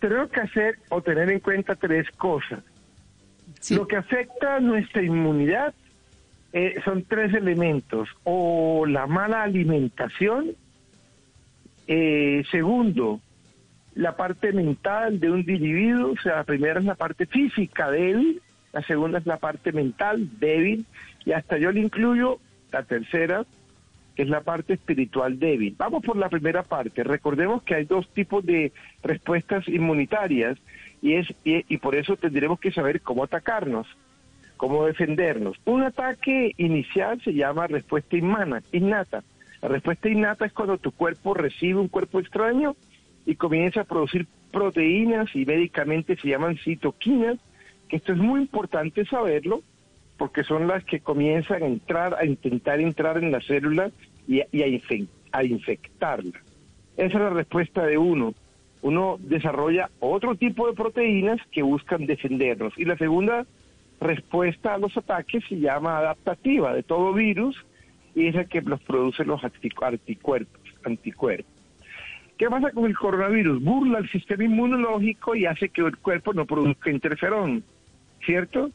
tenemos que hacer o tener en cuenta tres cosas. Lo que afecta a nuestra inmunidad eh, son tres elementos, o la mala alimentación, eh, segundo, la parte mental de un individuo, o sea, la primera es la parte física débil, la segunda es la parte mental débil, y hasta yo le incluyo la tercera, es la parte espiritual débil. Vamos por la primera parte. Recordemos que hay dos tipos de respuestas inmunitarias y, es, y, por eso tendremos que saber cómo atacarnos, cómo defendernos. Un ataque inicial se llama respuesta inmana, innata. La respuesta innata es cuando tu cuerpo recibe un cuerpo extraño y comienza a producir proteínas y médicamente se llaman citoquinas, esto es muy importante saberlo porque son las que comienzan a entrar, a intentar entrar en la célula y, a, infectarla. Esa es la respuesta de uno. Uno desarrolla otro tipo de proteínas que buscan defendernos. Y la segunda respuesta a los ataques se llama adaptativa de todo virus y es la que los produce los anticuerpos. anticuerpos. ¿Qué pasa con el coronavirus? Burla el sistema inmunológico y hace que el cuerpo no produzca interferón, ¿cierto?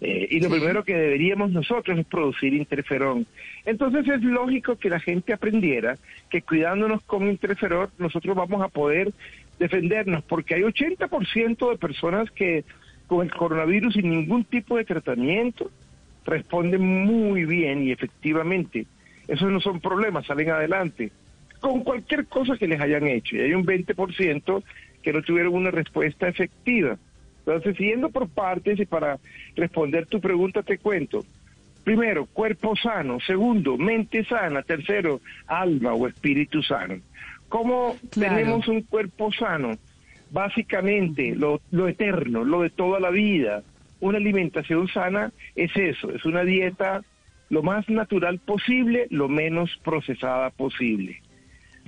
Eh, y lo primero que deberíamos nosotros es producir interferón. Entonces es lógico que la gente aprendiera que cuidándonos con interferón nosotros vamos a poder defendernos, porque hay 80% de personas que con el coronavirus sin ningún tipo de tratamiento responden muy bien y efectivamente. Esos no son problemas, salen adelante con cualquier cosa que les hayan hecho. Y hay un 20% que no tuvieron una respuesta efectiva. Entonces, siguiendo por partes y para responder tu pregunta, te cuento. Primero, cuerpo sano. Segundo, mente sana. Tercero, alma o espíritu sano. ¿Cómo tenemos un cuerpo sano? Básicamente, lo, lo eterno, lo de toda la vida. Una alimentación sana es eso, es una dieta lo más natural posible, lo menos procesada posible.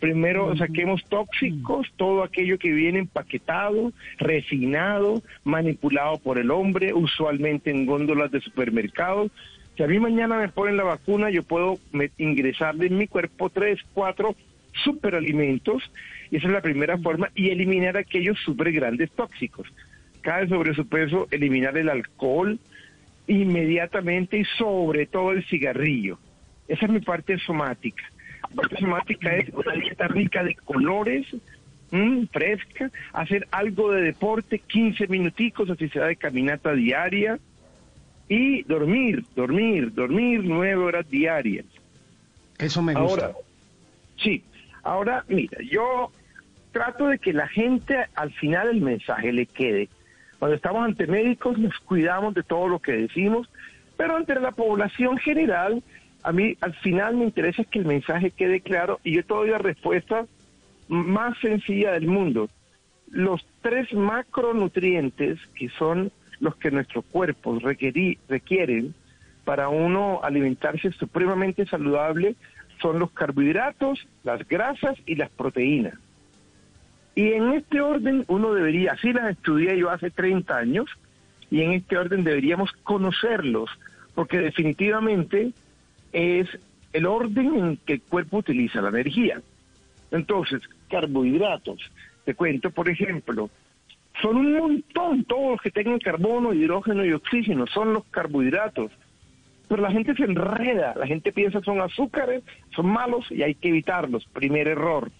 Primero saquemos tóxicos, todo aquello que viene empaquetado, refinado, manipulado por el hombre, usualmente en góndolas de supermercados. Si a mí mañana me ponen la vacuna, yo puedo ingresarle en mi cuerpo tres, cuatro superalimentos, y esa es la primera forma, y eliminar aquellos super grandes tóxicos. Cae sobre su peso, eliminar el alcohol inmediatamente y sobre todo el cigarrillo. Esa es mi parte somática parte somática es una dieta rica de colores, mm, fresca, hacer algo de deporte, 15 minuticos, así sea de caminata diaria, y dormir, dormir, dormir nueve horas diarias. Eso me gusta. Ahora, sí, ahora mira, yo trato de que la gente al final el mensaje le quede. Cuando estamos ante médicos nos cuidamos de todo lo que decimos, pero ante la población general a mí al final me interesa que el mensaje quede claro y yo te doy la respuesta más sencilla del mundo. Los tres macronutrientes que son los que nuestros cuerpos requieren para uno alimentarse supremamente saludable son los carbohidratos, las grasas y las proteínas. Y en este orden uno debería, así las estudié yo hace 30 años, y en este orden deberíamos conocerlos, porque definitivamente es el orden en que el cuerpo utiliza la energía. Entonces, carbohidratos, te cuento, por ejemplo, son un montón, todos los que tengan carbono, hidrógeno y oxígeno, son los carbohidratos. Pero la gente se enreda, la gente piensa son azúcares, son malos y hay que evitarlos. Primer error.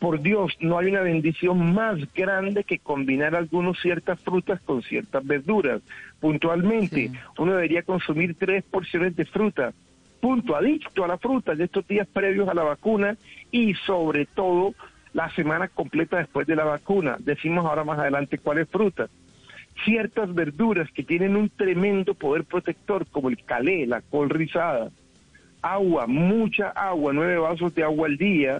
Por Dios, no hay una bendición más grande que combinar algunas ciertas frutas con ciertas verduras. Puntualmente, uno debería consumir tres porciones de fruta, punto, adicto a la fruta de estos días previos a la vacuna y sobre todo la semana completa después de la vacuna. Decimos ahora más adelante cuáles frutas. Ciertas verduras que tienen un tremendo poder protector, como el calé, la col rizada, agua, mucha agua, nueve vasos de agua al día,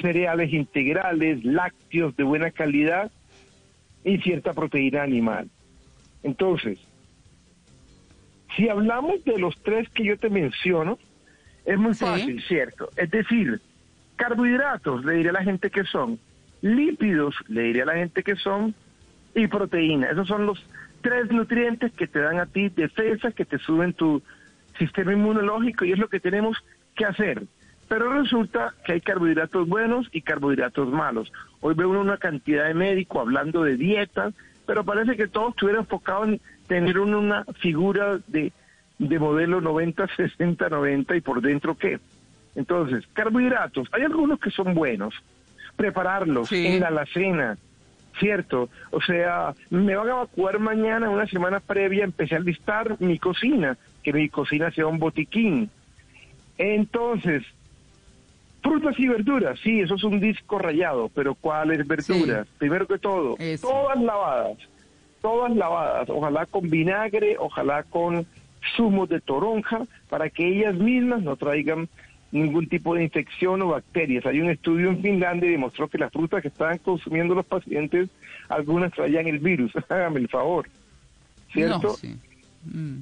cereales integrales, lácteos de buena calidad y cierta proteína animal. Entonces, si hablamos de los tres que yo te menciono, es muy fácil, ¿cierto? Es decir, carbohidratos, le diré a la gente que son, lípidos, le diré a la gente que son, y proteína. Esos son los tres nutrientes que te dan a ti defensa, que te suben tu sistema inmunológico y es lo que tenemos que hacer. Pero resulta que hay carbohidratos buenos y carbohidratos malos. Hoy veo una cantidad de médicos hablando de dieta, pero parece que todos estuvieran enfocados en tener una figura de, de modelo 90, 60, 90 y por dentro qué. Entonces, carbohidratos, hay algunos que son buenos. Prepararlos en la alacena, ¿cierto? O sea, me van a evacuar mañana, una semana previa, empecé a listar mi cocina, que mi cocina sea un botiquín. Entonces, frutas y verduras, sí, eso es un disco rayado, pero ¿cuáles verduras? Primero que todo, todas lavadas, todas lavadas, ojalá con vinagre, ojalá con zumos de toronja, para que ellas mismas no traigan ningún tipo de infección o bacterias. Hay un estudio en Finlandia y demostró que las frutas que estaban consumiendo los pacientes, algunas traían el virus. Hágame el favor. ¿Cierto? Mm.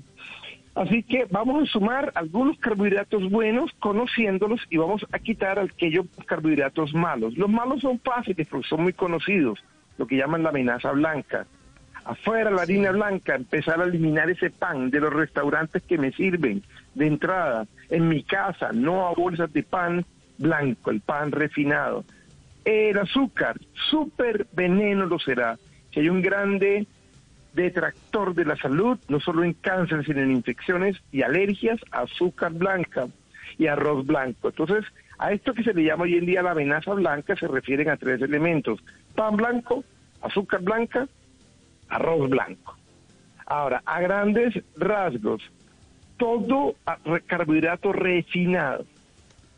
Así que vamos a sumar algunos carbohidratos buenos, conociéndolos, y vamos a quitar aquellos carbohidratos malos. Los malos son fáciles porque son muy conocidos, lo que llaman la amenaza blanca. Afuera la harina blanca, empezar a eliminar ese pan de los restaurantes que me sirven de entrada. En mi casa, no a bolsas de pan blanco, el pan refinado. El azúcar, súper veneno lo será. Si hay un grande detractor de la salud, no solo en cáncer, sino en infecciones y alergias, azúcar blanca y arroz blanco. Entonces, a esto que se le llama hoy en día la amenaza blanca se refieren a tres elementos. Pan blanco, azúcar blanca, arroz blanco. Ahora, a grandes rasgos, todo carbohidrato refinado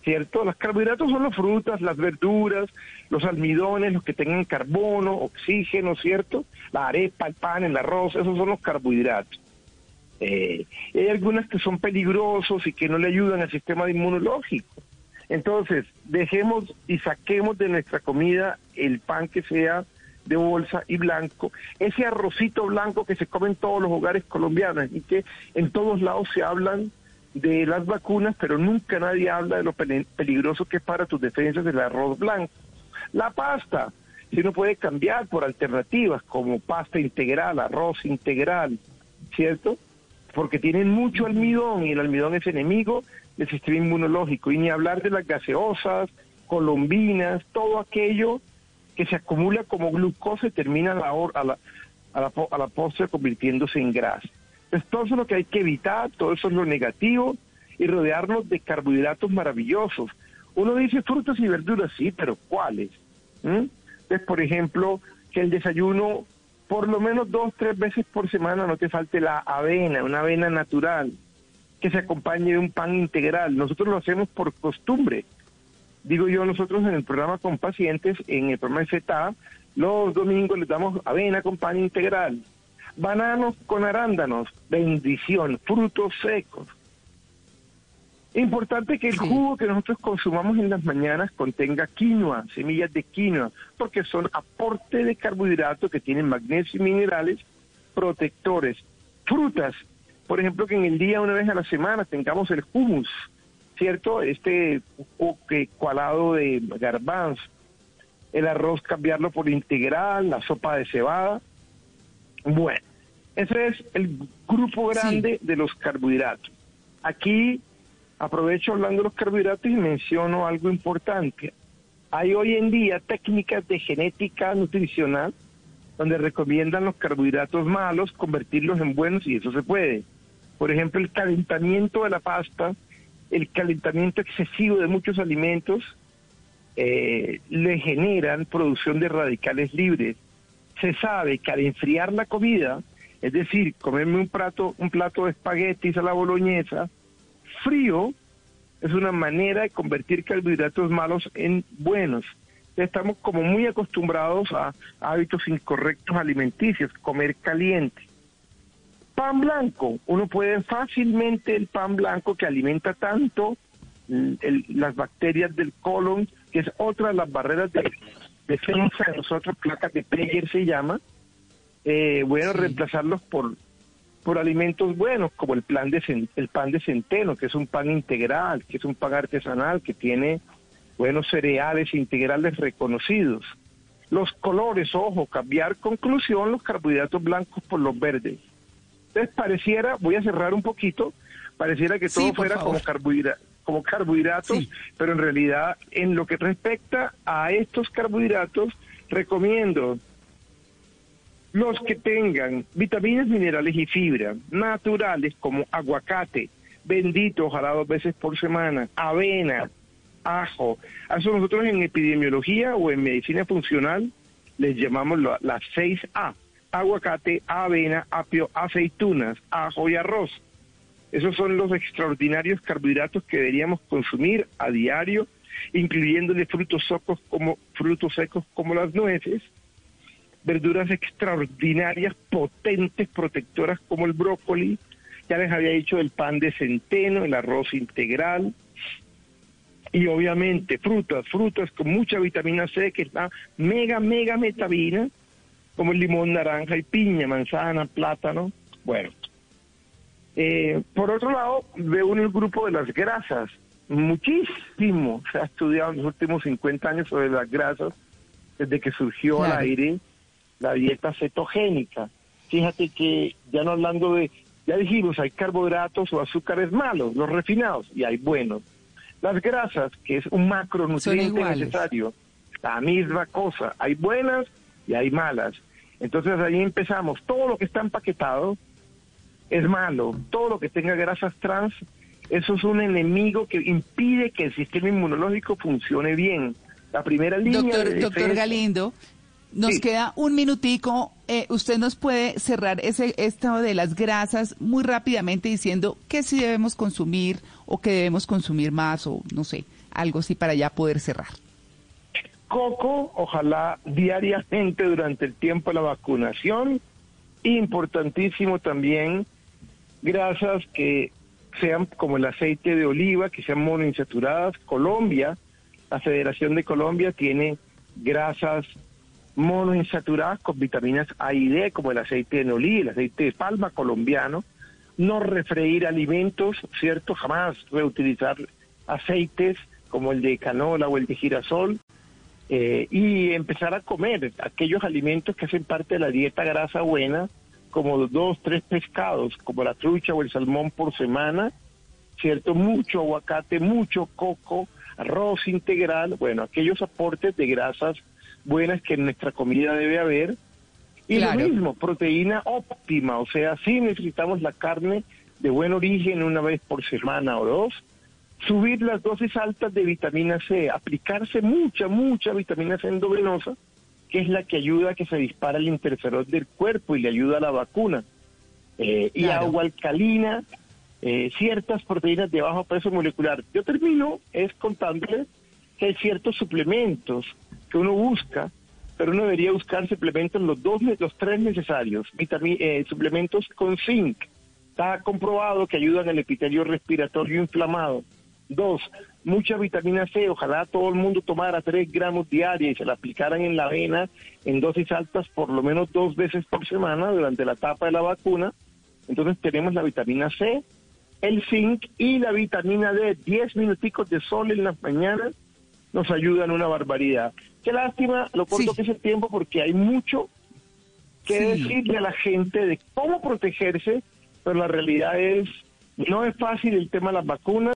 ¿cierto? Los carbohidratos son las frutas, las verduras, los almidones, los que tengan carbono, oxígeno, ¿cierto? La arepa, el pan, el arroz, esos son los carbohidratos. Eh, hay algunas que son peligrosos y que no le ayudan al sistema inmunológico. Entonces, dejemos y saquemos de nuestra comida el pan que sea de bolsa y blanco, ese arrocito blanco que se come en todos los hogares colombianos y que en todos lados se hablan de las vacunas, pero nunca nadie habla de lo peligroso que es para tus defensas el arroz blanco. La pasta, si uno puede cambiar por alternativas como pasta integral, arroz integral, ¿cierto? Porque tienen mucho almidón y el almidón es enemigo del sistema inmunológico. Y ni hablar de las gaseosas, colombinas, todo aquello que se acumula como glucosa y termina a la, a la, a la, a la postre convirtiéndose en grasa. Todo eso es lo que hay que evitar, todo eso es lo negativo y rodearnos de carbohidratos maravillosos. Uno dice frutas y verduras, sí, pero ¿cuáles? ¿Mm? Entonces, por ejemplo, que el desayuno, por lo menos dos, tres veces por semana, no te falte la avena, una avena natural, que se acompañe de un pan integral. Nosotros lo hacemos por costumbre. Digo yo, nosotros en el programa con pacientes, en el programa de los domingos les damos avena con pan integral bananos con arándanos, bendición, frutos secos. Importante que el jugo que nosotros consumamos en las mañanas contenga quinoa, semillas de quinoa, porque son aporte de carbohidratos que tienen magnesio y minerales protectores. Frutas, por ejemplo, que en el día una vez a la semana tengamos el hummus, ¿cierto? Este cualado de garbanzo, el arroz cambiarlo por integral, la sopa de cebada, bueno, ese es el grupo grande de los carbohidratos. Aquí aprovecho hablando de los carbohidratos y menciono algo importante. Hay hoy en día técnicas de genética nutricional donde recomiendan los carbohidratos malos convertirlos en buenos y eso se puede. Por ejemplo, el calentamiento de la pasta, el calentamiento excesivo de muchos alimentos eh, le generan producción de radicales libres se sabe que al enfriar la comida, es decir, comerme un plato, un plato de espaguetis a la boloñesa, frío, es una manera de convertir carbohidratos malos en buenos. Estamos como muy acostumbrados a hábitos incorrectos alimenticios, comer caliente. Pan blanco, uno puede fácilmente el pan blanco que alimenta tanto las bacterias del colon, que es otra de las barreras de defensa de nosotros, placas de Peyer se llama, eh, bueno, reemplazarlos por por alimentos buenos como el plan de el pan de centeno, que es un pan integral, que es un pan artesanal, que tiene buenos cereales integrales reconocidos. Los colores, ojo, cambiar conclusión los carbohidratos blancos por los verdes. Entonces pareciera, voy a cerrar un poquito, pareciera que todo fuera como carbohidratos como carbohidratos, pero en realidad en lo que respecta a estos carbohidratos, recomiendo los que tengan vitaminas, minerales y fibra naturales como aguacate, bendito, ojalá dos veces por semana, avena, ajo. A eso nosotros en epidemiología o en medicina funcional les llamamos las 6A. Aguacate, avena, apio, aceitunas, ajo y arroz. Esos son los extraordinarios carbohidratos que deberíamos consumir a diario, incluyéndole frutos secos como frutos secos como las nueces, verduras extraordinarias, potentes, protectoras como el brócoli. Ya les había dicho el pan de centeno, el arroz integral, y obviamente frutas, frutas con mucha vitamina C que está mega, mega metabina, como el limón, naranja y piña, manzana, plátano. Bueno, eh, por otro lado, veo en el grupo de las grasas, muchísimo se ha estudiado en los últimos 50 años sobre las grasas, desde que surgió al aire la dieta cetogénica. Fíjate que ya no hablando de, ya dijimos, hay carbohidratos o azúcares malos, los refinados, y hay buenos. Las grasas, que es un macronutriente necesario, la misma cosa, hay buenas y hay malas. Entonces ahí empezamos, todo lo que está empaquetado, es malo. Todo lo que tenga grasas trans, eso es un enemigo que impide que el sistema inmunológico funcione bien. La primera línea... Doctor, doctor Galindo, nos queda un minutico. Eh, ¿Usted nos puede cerrar ese estado de las grasas muy rápidamente diciendo qué sí debemos consumir o qué debemos consumir más o no sé, algo así para ya poder cerrar? Coco, ojalá diariamente durante el tiempo de la vacunación. Importantísimo también grasas que sean como el aceite de oliva, que sean monoinsaturadas. Colombia, la Federación de Colombia tiene grasas monoinsaturadas con vitaminas A y D, como el aceite de oliva, el aceite de palma colombiano. No refreír alimentos, ¿cierto? Jamás reutilizar aceites como el de canola o el de girasol. Eh, y empezar a comer aquellos alimentos que hacen parte de la dieta grasa buena, como dos, tres pescados, como la trucha o el salmón por semana, ¿cierto? Mucho aguacate, mucho coco, arroz integral, bueno, aquellos aportes de grasas buenas que en nuestra comida debe haber. Y lo mismo, proteína óptima, o sea, sí necesitamos la carne de buen origen una vez por semana o dos, subir las dosis altas de vitamina C, aplicarse mucha, mucha vitamina C endovenosa, que es la que ayuda a que se dispara el interferón del cuerpo y le ayuda a la vacuna. Eh, y agua alcalina, eh, ciertas proteínas de bajo peso molecular. Yo termino es contándoles que hay ciertos suplementos que uno busca, pero uno debería buscar suplementos los dos, los tres necesarios, eh, suplementos con zinc. Está comprobado que ayudan al epitelio respiratorio inflamado. Dos, mucha vitamina C, ojalá todo el mundo tomara 3 gramos diarios y se la aplicaran en la vena en dosis altas por lo menos dos veces por semana durante la etapa de la vacuna. Entonces tenemos la vitamina C, el zinc y la vitamina D. 10 minuticos de sol en las mañanas nos ayudan una barbaridad. Qué lástima, lo corto que es el tiempo porque hay mucho que decirle a la gente de cómo protegerse, pero la realidad es, no es fácil el tema de las vacunas.